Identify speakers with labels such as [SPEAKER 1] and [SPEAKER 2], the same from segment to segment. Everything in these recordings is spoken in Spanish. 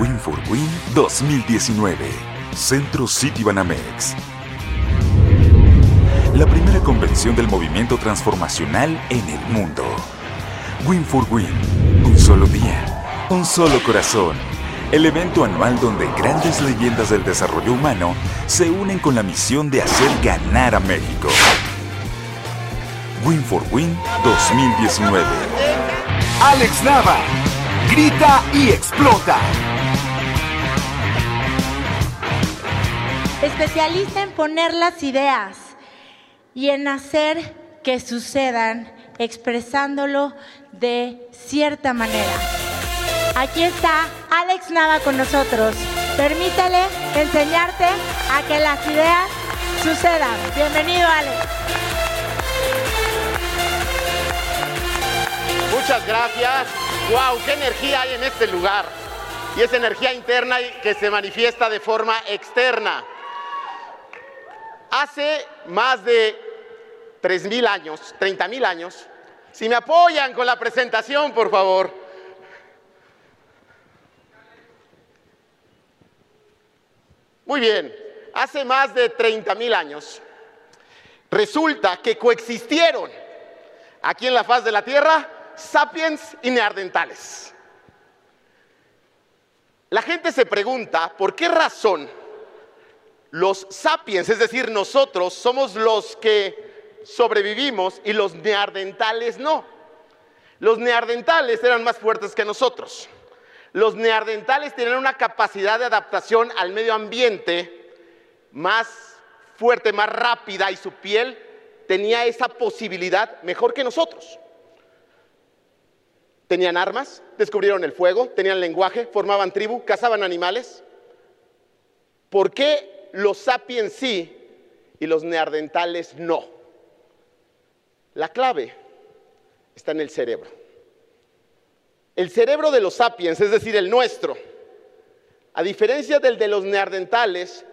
[SPEAKER 1] Win for Win 2019. Centro City Banamex. La primera convención del movimiento transformacional en el mundo. Win for Win. Un solo día. Un solo corazón. El evento anual donde grandes leyendas del desarrollo humano se unen con la misión de hacer ganar a México. Win for Win 2019.
[SPEAKER 2] Alex Nava. Grita y explota.
[SPEAKER 3] Especialista en poner las ideas y en hacer que sucedan expresándolo de cierta manera. Aquí está Alex Nava con nosotros. Permítale enseñarte a que las ideas sucedan. Bienvenido, Alex.
[SPEAKER 4] Muchas gracias. ¡Wow! ¡Qué energía hay en este lugar! Y es energía interna que se manifiesta de forma externa. Hace más de 3.000 años, 30.000 años, si me apoyan con la presentación, por favor. Muy bien, hace más de 30.000 años, resulta que coexistieron aquí en la faz de la Tierra sapiens y neandertales. La gente se pregunta por qué razón los sapiens, es decir, nosotros, somos los que sobrevivimos y los neandertales no. Los neandertales eran más fuertes que nosotros. Los neandertales tenían una capacidad de adaptación al medio ambiente más fuerte, más rápida y su piel tenía esa posibilidad mejor que nosotros. Tenían armas, descubrieron el fuego, tenían lenguaje, formaban tribu, cazaban animales. ¿Por qué los sapiens sí y los neandertales no? La clave está en el cerebro. El cerebro de los sapiens, es decir, el nuestro, a diferencia del de los neandertales,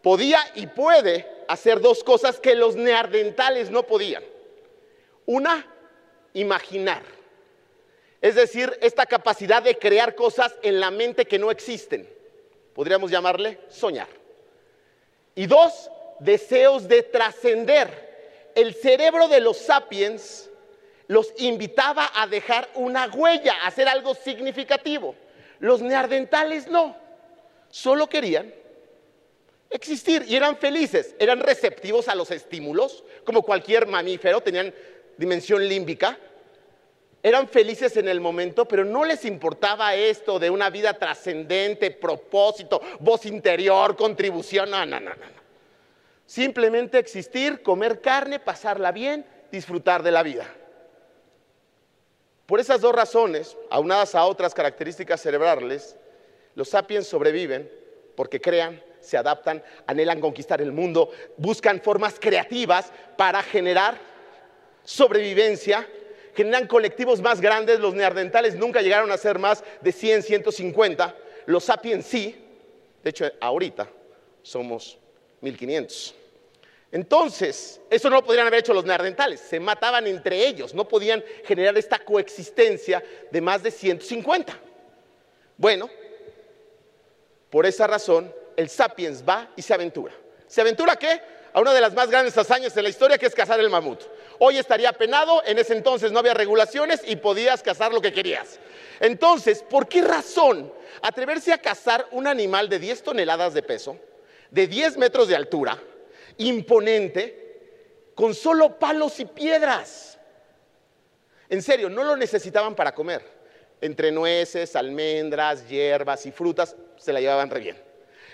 [SPEAKER 4] podía y puede hacer dos cosas que los neandertales no podían. Una, imaginar. Es decir, esta capacidad de crear cosas en la mente que no existen. Podríamos llamarle soñar. Y dos, deseos de trascender. El cerebro de los sapiens los invitaba a dejar una huella, a hacer algo significativo. Los neandertales no, solo querían existir y eran felices, eran receptivos a los estímulos, como cualquier mamífero, tenían dimensión límbica, eran felices en el momento, pero no les importaba esto de una vida trascendente, propósito, voz interior, contribución, no, no, no, no. Simplemente existir, comer carne, pasarla bien, disfrutar de la vida. Por esas dos razones, aunadas a otras características cerebrales, los sapiens sobreviven porque crean, se adaptan, anhelan conquistar el mundo, buscan formas creativas para generar sobrevivencia, generan colectivos más grandes, los neandertales nunca llegaron a ser más de 100, 150, los sapiens sí, de hecho ahorita somos 1500. Entonces, eso no lo podrían haber hecho los neandertales, se mataban entre ellos, no podían generar esta coexistencia de más de 150. Bueno, por esa razón, el sapiens va y se aventura. ¿Se aventura qué? A una de las más grandes hazañas de la historia, que es cazar el mamut. Hoy estaría penado, en ese entonces no había regulaciones y podías cazar lo que querías. Entonces, ¿por qué razón atreverse a cazar un animal de 10 toneladas de peso, de 10 metros de altura, imponente, con solo palos y piedras? En serio, no lo necesitaban para comer. Entre nueces, almendras, hierbas y frutas se la llevaban re bien.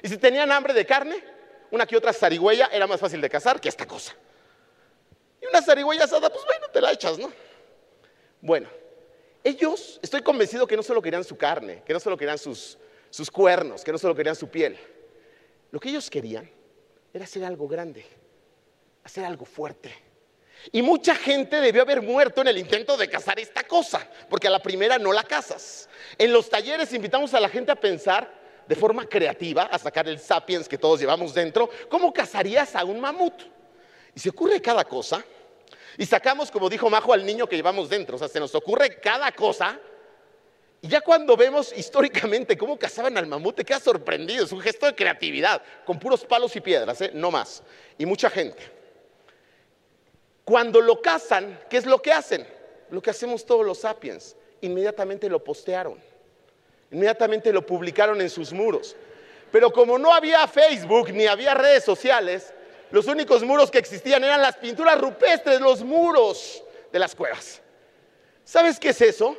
[SPEAKER 4] Y si tenían hambre de carne, una que otra zarigüeya era más fácil de cazar que esta cosa. Y una zarigüeya asada, pues bueno, te la echas, ¿no? Bueno, ellos, estoy convencido que no solo querían su carne, que no solo querían sus, sus cuernos, que no solo querían su piel. Lo que ellos querían era hacer algo grande, hacer algo fuerte. Y mucha gente debió haber muerto en el intento de cazar esta cosa, porque a la primera no la cazas. En los talleres invitamos a la gente a pensar de forma creativa, a sacar el sapiens que todos llevamos dentro, ¿cómo cazarías a un mamut? Y se ocurre cada cosa, y sacamos, como dijo Majo, al niño que llevamos dentro, o sea, se nos ocurre cada cosa, Y ya cuando vemos históricamente cómo cazaban al mamut, te quedas sorprendido. Es un gesto de creatividad, con puros palos y piedras, ¿eh? no más. Y mucha gente. Cuando lo cazan, ¿qué es lo que hacen? Lo que hacemos todos los sapiens. Inmediatamente lo postearon. Inmediatamente lo publicaron en sus muros. Pero como no había Facebook ni había redes sociales, los únicos muros que existían eran las pinturas rupestres, los muros de las cuevas. ¿Sabes qué es eso?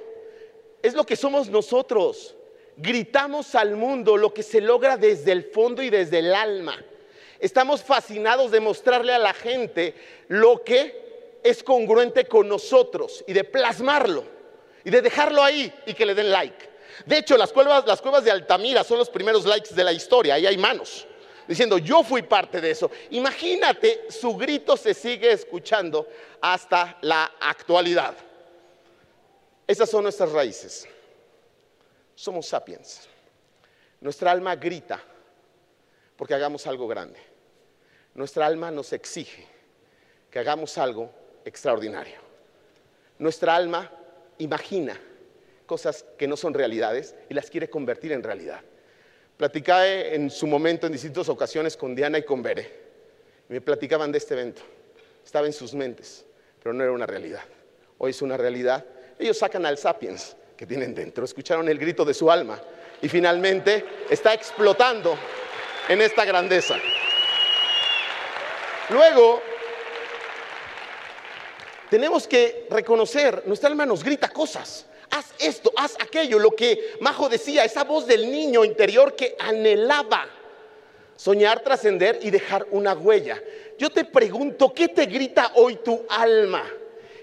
[SPEAKER 4] Es lo que somos nosotros. Gritamos al mundo lo que se logra desde el fondo y desde el alma. Estamos fascinados de mostrarle a la gente lo que es congruente con nosotros y de plasmarlo y de dejarlo ahí y que le den like. De hecho, las cuevas, las cuevas de Altamira son los primeros likes de la historia, ahí hay manos, diciendo, yo fui parte de eso. Imagínate, su grito se sigue escuchando hasta la actualidad. Esas son nuestras raíces. Somos sapiens. Nuestra alma grita porque hagamos algo grande. Nuestra alma nos exige que hagamos algo extraordinario. Nuestra alma imagina cosas que no son realidades y las quiere convertir en realidad. Platicé en su momento en distintas ocasiones con Diana y con Bere. Me platicaban de este evento. Estaba en sus mentes, pero no era una realidad. Hoy es una realidad. Ellos sacan al sapiens que tienen dentro, escucharon el grito de su alma y finalmente está explotando en esta grandeza. Luego, tenemos que reconocer, nuestra alma nos grita cosas haz esto, haz aquello, lo que Majo decía, esa voz del niño interior que anhelaba soñar, trascender y dejar una huella. Yo te pregunto, ¿qué te grita hoy tu alma?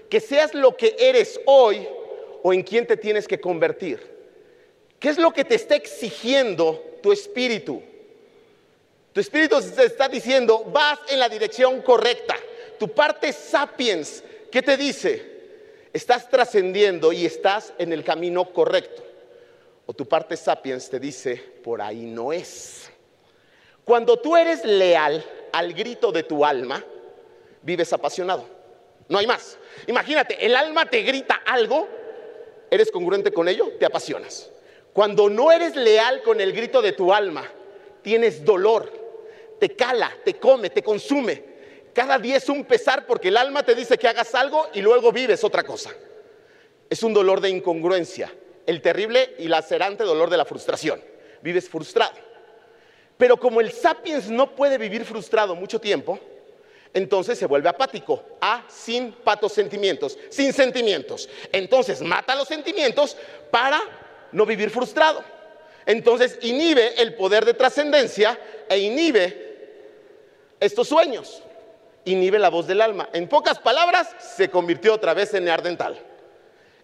[SPEAKER 4] Que seas lo que eres hoy o en quién te tienes que convertir. ¿Qué es lo que te está exigiendo tu espíritu? Tu espíritu te está diciendo, vas en la dirección correcta. Tu parte sapiens, ¿qué te dice? Estás trascendiendo y estás en el camino correcto. O tu parte sapiens te dice, por ahí no es. Cuando tú eres leal al grito de tu alma, vives apasionado. No hay más. Imagínate, el alma te grita algo, eres congruente con ello, te apasionas. Cuando no eres leal con el grito de tu alma, tienes dolor, te cala, te come, te consume. Cada día es un pesar porque el alma te dice que hagas algo y luego vives otra cosa. Es un dolor de incongruencia, el terrible y lacerante dolor de la frustración. Vives frustrado. Pero como el sapiens no puede vivir frustrado mucho tiempo, entonces se vuelve apático, a sin patos sentimientos, sin sentimientos. Entonces mata los sentimientos para no vivir frustrado. Entonces inhibe el poder de trascendencia e inhibe estos sueños inhibe la voz del alma. En pocas palabras, se convirtió otra vez en neardental.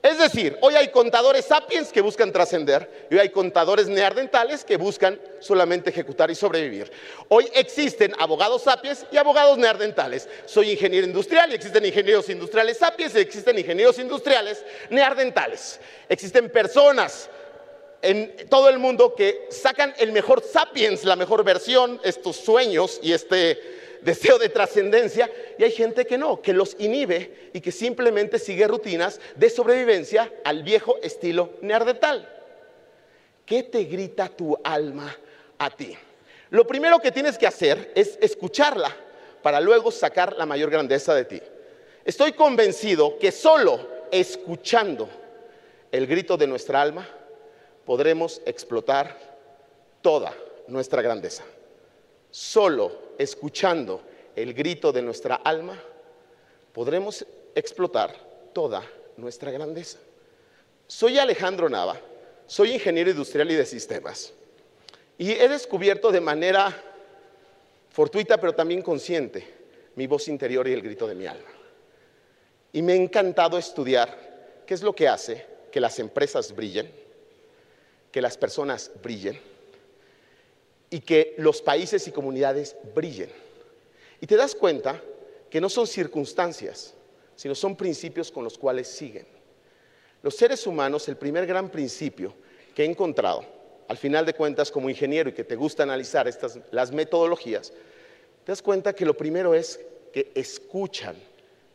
[SPEAKER 4] Es decir, hoy hay contadores sapiens que buscan trascender y hoy hay contadores neardentales que buscan solamente ejecutar y sobrevivir. Hoy existen abogados sapiens y abogados neardentales. Soy ingeniero industrial y existen ingenieros industriales sapiens y existen ingenieros industriales neardentales. Existen personas en todo el mundo que sacan el mejor sapiens, la mejor versión, estos sueños y este deseo de trascendencia, y hay gente que no, que los inhibe y que simplemente sigue rutinas de sobrevivencia al viejo estilo neardetal. ¿Qué te grita tu alma a ti? Lo primero que tienes que hacer es escucharla para luego sacar la mayor grandeza de ti. Estoy convencido que solo escuchando el grito de nuestra alma podremos explotar toda nuestra grandeza. Solo escuchando el grito de nuestra alma, podremos explotar toda nuestra grandeza. Soy Alejandro Nava, soy ingeniero industrial y de sistemas. Y he descubierto de manera fortuita, pero también consciente, mi voz interior y el grito de mi alma. Y me ha encantado estudiar qué es lo que hace que las empresas brillen, que las personas brillen y que los países y comunidades brillen. Y te das cuenta que no son circunstancias, sino son principios con los cuales siguen. Los seres humanos, el primer gran principio que he encontrado, al final de cuentas como ingeniero y que te gusta analizar estas las metodologías, te das cuenta que lo primero es que escuchan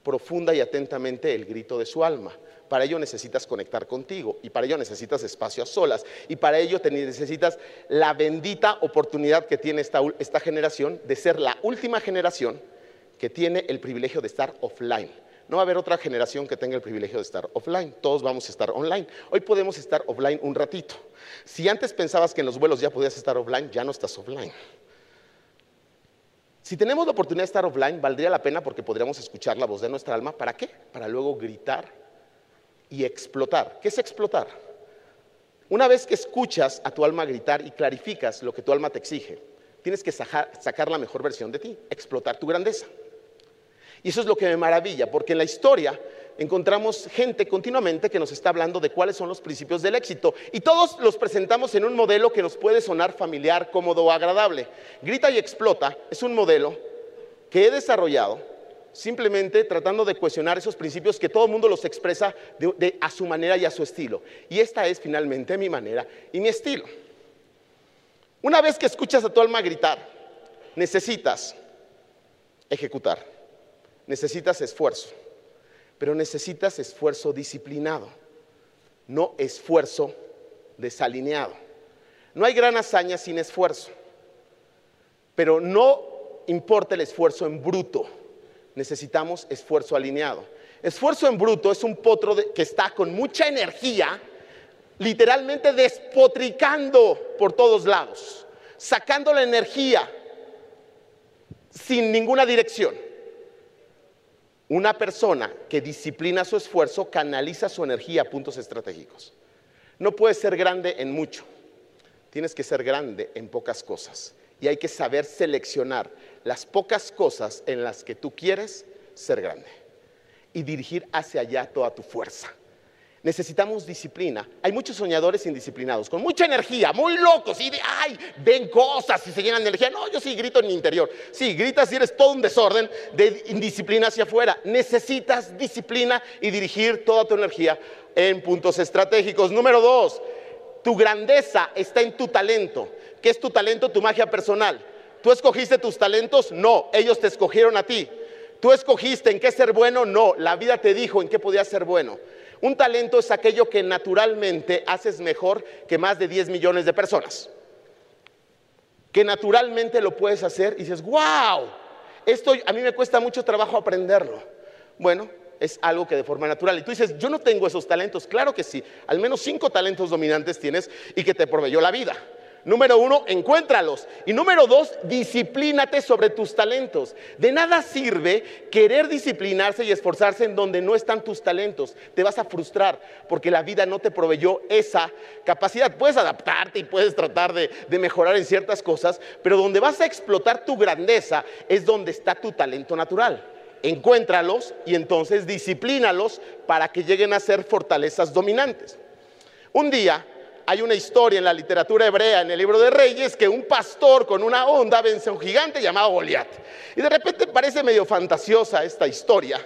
[SPEAKER 4] profunda y atentamente el grito de su alma. Para ello necesitas conectar contigo y para ello necesitas espacio a solas y para ello te necesitas la bendita oportunidad que tiene esta, esta generación de ser la última generación que tiene el privilegio de estar offline. No va a haber otra generación que tenga el privilegio de estar offline. Todos vamos a estar online. Hoy podemos estar offline un ratito. Si antes pensabas que en los vuelos ya podías estar offline, ya no estás offline. Si tenemos la oportunidad de estar offline, valdría la pena porque podríamos escuchar la voz de nuestra alma. ¿Para qué? Para luego gritar y explotar. ¿Qué es explotar? Una vez que escuchas a tu alma gritar y clarificas lo que tu alma te exige, tienes que sacar la mejor versión de ti, explotar tu grandeza. Y eso es lo que me maravilla, porque en la historia encontramos gente continuamente que nos está hablando de cuáles son los principios del éxito. Y todos los presentamos en un modelo que nos puede sonar familiar, cómodo agradable. Grita y explota es un modelo que he desarrollado simplemente tratando de cuestionar esos principios que todo el mundo los expresa a su manera y a su estilo. Y esta es finalmente mi manera y mi estilo. Una vez que escuchas a tu alma gritar, necesitas ejecutar, necesitas esfuerzo, pero necesitas esfuerzo disciplinado, no esfuerzo desalineado. No hay gran hazaña sin esfuerzo, pero no importa el esfuerzo en bruto necesitamos esfuerzo alineado. Esfuerzo en bruto es un potro que está con mucha energía, literalmente despotricando por todos lados, sacando la energía sin ninguna dirección. Una persona que disciplina su esfuerzo canaliza su energía a puntos estratégicos. No puedes ser grande en mucho, tienes que ser grande en pocas cosas. Y hay que saber seleccionar las pocas cosas en las que tú quieres ser grande y dirigir hacia allá toda tu fuerza. Necesitamos disciplina. Hay muchos soñadores indisciplinados, con mucha energía, muy locos, y de, ay, ven cosas y se llenan de energía. No, yo sí grito en mi interior. Sí, gritas y eres todo un desorden de indisciplina hacia afuera. Necesitas disciplina y dirigir toda tu energía en puntos estratégicos. Número dos, tu grandeza está en tu talento. ¿Qué es tu talento? Tu magia personal. ¿Tú escogiste tus talentos? No, ellos te escogieron a ti. ¿Tú escogiste en qué ser bueno? No, la vida te dijo en qué podías ser bueno. Un talento es aquello que naturalmente haces mejor que más de 10 millones de personas. Que naturalmente lo puedes hacer y dices, wow, esto a mí me cuesta mucho trabajo aprenderlo. Bueno, es algo que de forma natural. Y tú dices, yo no tengo esos talentos. Claro que sí, al menos cinco talentos dominantes tienes y que te proveyó la vida. Número uno, encuéntralos. Y número dos, disciplínate sobre tus talentos. De nada sirve querer disciplinarse y esforzarse en donde no están tus talentos. Te vas a frustrar porque la vida no te proveyó esa capacidad. Puedes adaptarte y puedes tratar de, de mejorar en ciertas cosas, pero donde vas a explotar tu grandeza es donde está tu talento natural. Encuéntralos y entonces disciplínalos para que lleguen a ser fortalezas dominantes. Un día hay una historia en la literatura hebrea, en el libro de Reyes, que un pastor con una onda vence a un gigante llamado Goliat. Y de repente parece medio fantasiosa esta historia.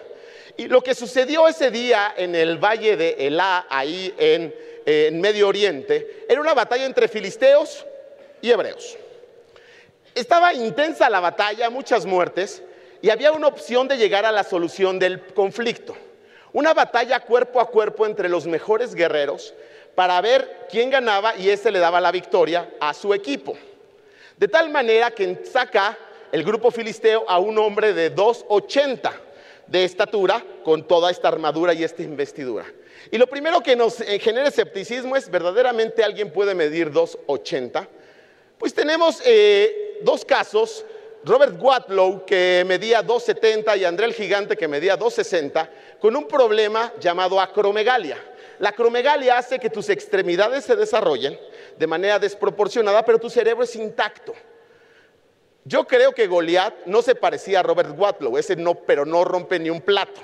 [SPEAKER 4] Y lo que sucedió ese día en el valle de Elá, ahí en, en Medio Oriente, era una batalla entre filisteos y hebreos. Estaba intensa la batalla, muchas muertes, y había una opción de llegar a la solución del conflicto. Una batalla cuerpo a cuerpo entre los mejores guerreros para ver quién ganaba y ese le daba la victoria a su equipo. De tal manera que saca el grupo filisteo a un hombre de 2,80 de estatura con toda esta armadura y esta investidura. Y lo primero que nos eh, genera escepticismo es, ¿verdaderamente alguien puede medir 2,80? Pues tenemos eh, dos casos, Robert Watlow que medía 2,70 y André el Gigante que medía 2,60, con un problema llamado acromegalia. La acromegalia hace que tus extremidades se desarrollen de manera desproporcionada, pero tu cerebro es intacto. Yo creo que Goliat no se parecía a Robert Watlow, ese no, pero no rompe ni un plato.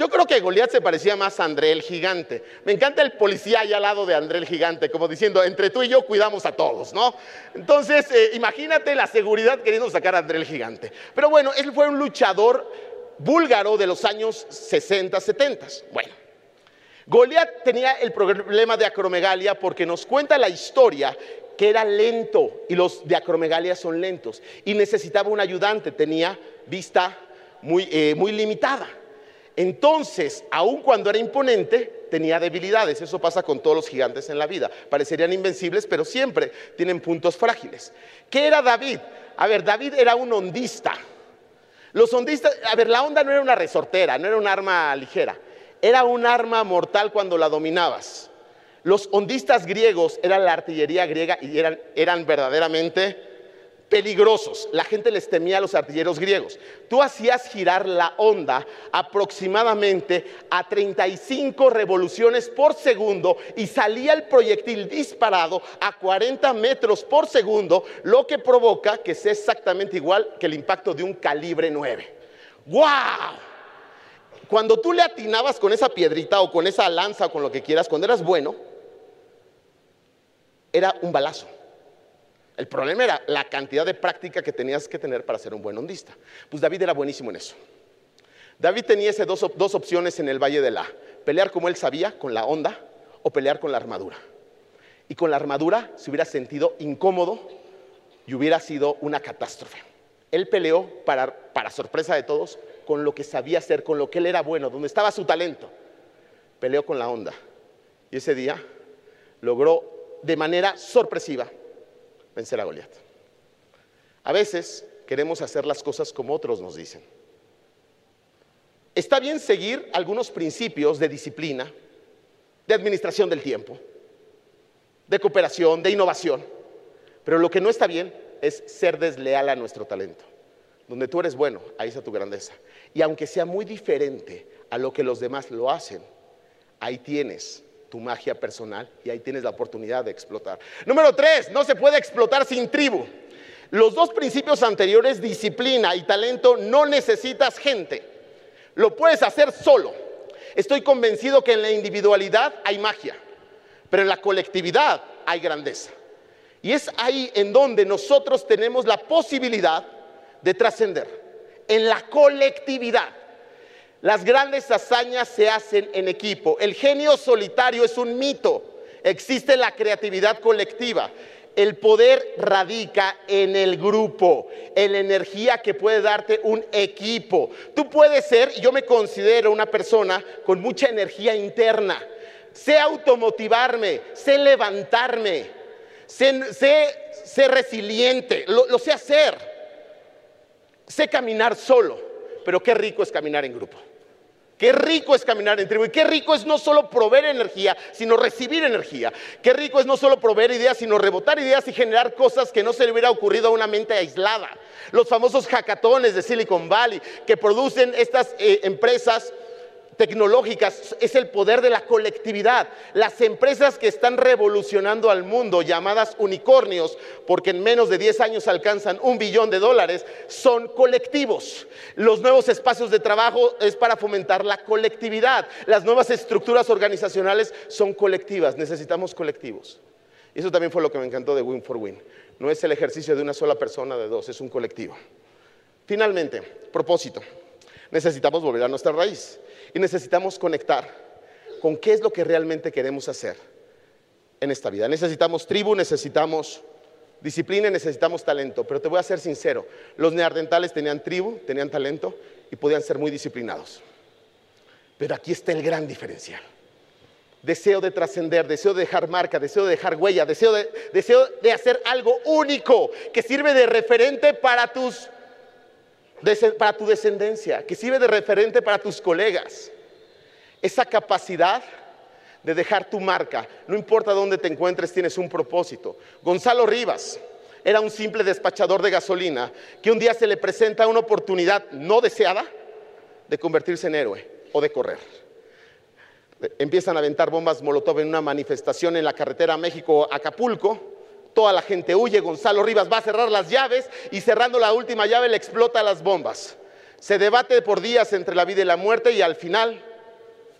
[SPEAKER 4] Yo creo que Goliat se parecía más a André el Gigante. Me encanta el policía ahí al lado de André el Gigante, como diciendo, entre tú y yo cuidamos a todos, ¿no? Entonces, eh, imagínate la seguridad queriendo sacar a André el Gigante. Pero bueno, él fue un luchador búlgaro de los años 60, 70. Bueno, Goliat tenía el problema de acromegalia porque nos cuenta la historia que era lento y los de acromegalia son lentos y necesitaba un ayudante, tenía vista muy, eh, muy limitada. Entonces, aun cuando era imponente, tenía debilidades. Eso pasa con todos los gigantes en la vida. Parecerían invencibles, pero siempre tienen puntos frágiles. ¿Qué era David? A ver, David era un ondista. Los ondistas, a ver, la onda no era una resortera, no era un arma ligera. Era un arma mortal cuando la dominabas. Los ondistas griegos eran la artillería griega y eran, eran verdaderamente peligrosos. La gente les temía a los artilleros griegos. Tú hacías girar la onda aproximadamente a 35 revoluciones por segundo y salía el proyectil disparado a 40 metros por segundo, lo que provoca que sea exactamente igual que el impacto de un calibre 9. ¡Wow! Cuando tú le atinabas con esa piedrita o con esa lanza o con lo que quieras, cuando eras bueno, era un balazo. El problema era la cantidad de práctica que tenías que tener para ser un buen ondista. Pues David era buenísimo en eso. David tenía esas dos, opciones en el Valle de La. Pelear como él sabía, con la onda, o pelear con la armadura. Y con la armadura se hubiera sentido incómodo y hubiera sido una catástrofe. Él peleó, para, para sorpresa de todos, con lo que sabía hacer, con lo que él era bueno, donde estaba su talento. Peleó con la onda. Y ese día logró de manera sorpresiva vencer a Goliat. A veces queremos hacer las cosas como otros nos dicen. Está bien seguir algunos principios de disciplina, de administración del tiempo, de cooperación, de innovación, pero lo que no está bien es ser desleal a nuestro talento. Donde tú eres bueno, ahí está tu grandeza. Y aunque sea muy diferente a lo que los demás lo hacen, ahí tienes tu magia personal y ahí tienes la oportunidad de explotar. Número tres, no se puede explotar sin tribu. Los dos principios anteriores, disciplina y talento, no necesitas gente. Lo puedes hacer solo. Estoy convencido que en la individualidad hay magia, pero en la colectividad hay grandeza. Y es ahí en donde nosotros tenemos la posibilidad de trascender, en la colectividad. Las grandes hazañas se hacen en equipo. El genio solitario es un mito. Existe la creatividad colectiva. El poder radica en el grupo, en la energía que puede darte un equipo. Tú puedes ser, yo me considero una persona con mucha energía interna. Sé automotivarme, sé levantarme, sé, resiliente, lo sé hacer. Sé caminar solo, pero qué rico es caminar en grupo. Qué rico es caminar en tribu y qué rico es no solo proveer energía, sino recibir energía. Qué rico es no solo proveer ideas, sino rebotar ideas y generar cosas que no se le hubiera ocurrido a una mente aislada. Los famosos hackatones de Silicon Valley que producen estas eh, empresas tecnológicas, es el poder de la colectividad. Las empresas que están revolucionando al mundo, llamadas unicornios, porque en menos de 10 años alcanzan un billón de dólares, son colectivos. Los nuevos espacios de trabajo es para fomentar la colectividad. Las nuevas estructuras organizacionales son colectivas, necesitamos colectivos. Eso también fue lo que me encantó de Win for Win. No es el ejercicio de una sola persona, de dos, es un colectivo. Finalmente, propósito. Necesitamos volver a nuestra raíz y necesitamos conectar con qué es lo que realmente queremos hacer en esta vida. Necesitamos tribu, necesitamos disciplina, necesitamos talento, pero te voy a ser sincero, los neandertales tenían tribu, tenían talento y podían ser muy disciplinados. Pero aquí está el gran diferencial. Deseo de trascender, deseo de dejar marca, deseo de dejar huella, deseo de, deseo de hacer algo único que sirve de referente para tus para tu descendencia, que sirve de referente para tus colegas. Esa capacidad de dejar tu marca, no importa dónde te encuentres, tienes un propósito. Gonzalo Rivas era un simple despachador de gasolina que un día se le presenta una oportunidad no deseada de convertirse en héroe o de correr. Empiezan a aventar bombas Molotov en una manifestación en la carretera México-Acapulco Toda la gente huye, Gonzalo Rivas va a cerrar las llaves y cerrando la última llave le explota las bombas. Se debate por días entre la vida y la muerte y al final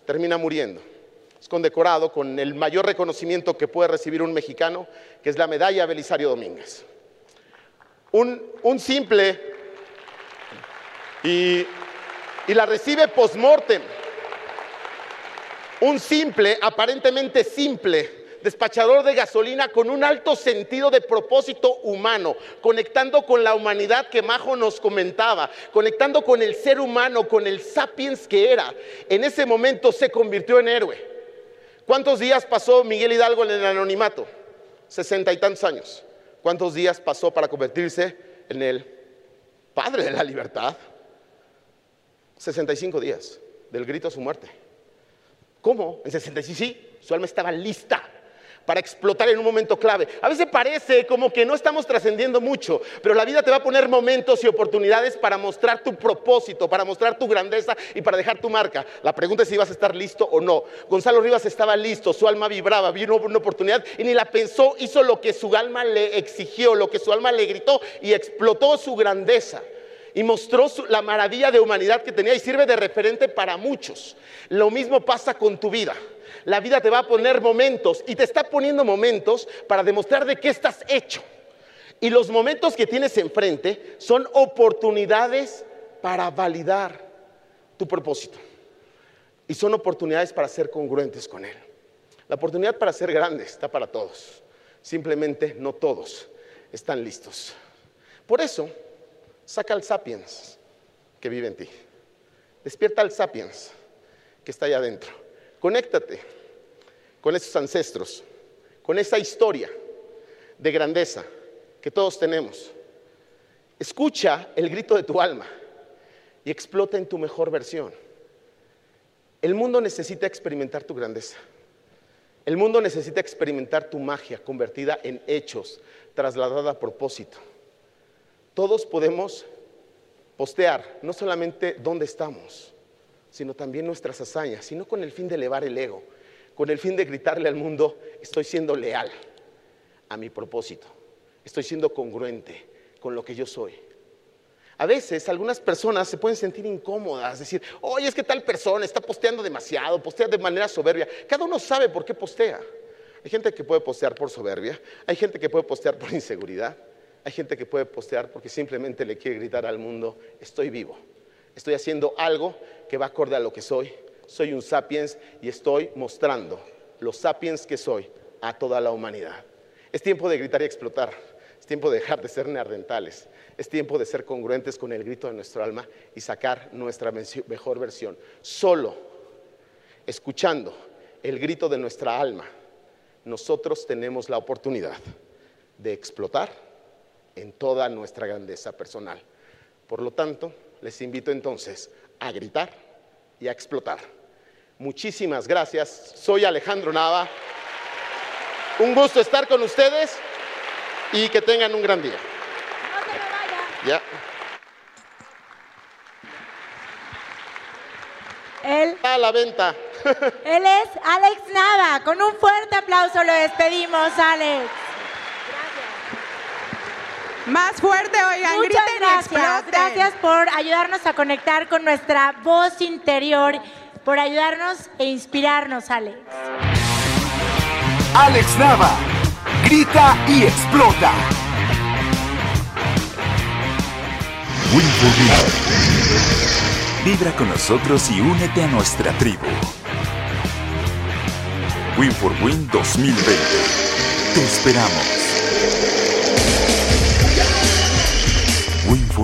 [SPEAKER 4] termina muriendo. Es condecorado con el mayor reconocimiento que puede recibir un mexicano, que es la medalla Belisario Domínguez. Un, simple y, y la recibe post-mortem. Un simple, aparentemente simple, despachador de gasolina con un alto sentido de propósito humano, conectando con la humanidad que Majo nos comentaba, conectando con el ser humano, con el sapiens que era. En ese momento se convirtió en héroe. ¿Cuántos días pasó Miguel Hidalgo en el anonimato? Sesenta y tantos años. ¿Cuántos días pasó para convertirse en el padre de la libertad? 65 días del grito a su muerte. ¿Cómo? En 65, sí, su alma estaba lista para explotar en un momento clave. A veces parece como que no estamos trascendiendo mucho, pero la vida te va a poner momentos y oportunidades para mostrar tu propósito, para mostrar tu grandeza y para dejar tu marca. La pregunta es si vas a estar listo o no. Gonzalo Rivas estaba listo, su alma vibraba, vino una oportunidad y ni la pensó, hizo lo que su alma le exigió, lo que su alma le gritó y explotó su grandeza y mostró la maravilla de humanidad que tenía y sirve de referente para muchos. Lo mismo pasa con tu vida. La vida te va a poner momentos y te está poniendo momentos para demostrar de qué estás hecho. Y los momentos que tienes enfrente son oportunidades para validar tu propósito. Y son oportunidades para ser congruentes con él. La oportunidad para ser grande está para todos. Simplemente no todos están listos. Por eso, Saca al sapiens que vive en ti. Despierta al sapiens que está allá adentro. Conéctate con esos ancestros, con esa historia de grandeza que todos tenemos. Escucha el grito de tu alma y explota en tu mejor versión. El mundo necesita experimentar tu grandeza. El mundo necesita experimentar tu magia convertida en hechos, trasladada a propósito. Todos podemos postear no solamente dónde estamos, sino también nuestras hazañas, sino con el fin de elevar el ego, con el fin de gritarle al mundo, estoy siendo leal a mi propósito, estoy siendo congruente con lo que yo soy. A veces algunas personas se pueden sentir incómodas, decir, oye, es que tal persona está posteando demasiado, postea de manera soberbia. Cada uno sabe por qué postea. Hay gente que puede postear por soberbia, hay gente que puede postear por inseguridad, hay gente que puede postear porque simplemente le quiere gritar al mundo, estoy vivo, estoy haciendo algo que va acorde a lo que soy, soy un sapiens y estoy mostrando los sapiens que soy a toda la humanidad. Es tiempo de gritar y explotar, es tiempo de dejar de ser neardentales, es tiempo de ser congruentes con el grito de nuestro alma y sacar nuestra mejor versión. Solo escuchando el grito de nuestra alma, nosotros tenemos la oportunidad de explotar en toda nuestra grandeza personal. Por lo tanto, les invito entonces a gritar y a explotar. Muchísimas gracias. Soy Alejandro Nava. Un gusto estar con ustedes y que tengan un gran día.
[SPEAKER 3] No Ya. Él,
[SPEAKER 4] a la venta.
[SPEAKER 3] él es Alex Nava. Con un fuerte aplauso lo despedimos, Alex.
[SPEAKER 5] Más fuerte, oigan,
[SPEAKER 3] Muchas gracias. Gracias por ayudarnos a conectar con nuestra voz interior, por ayudarnos e inspirarnos, Alex.
[SPEAKER 2] Alex Nava, grita y explota.
[SPEAKER 1] Win Vibra con nosotros y únete a nuestra tribu. Win for Win 2020. Te esperamos. Win for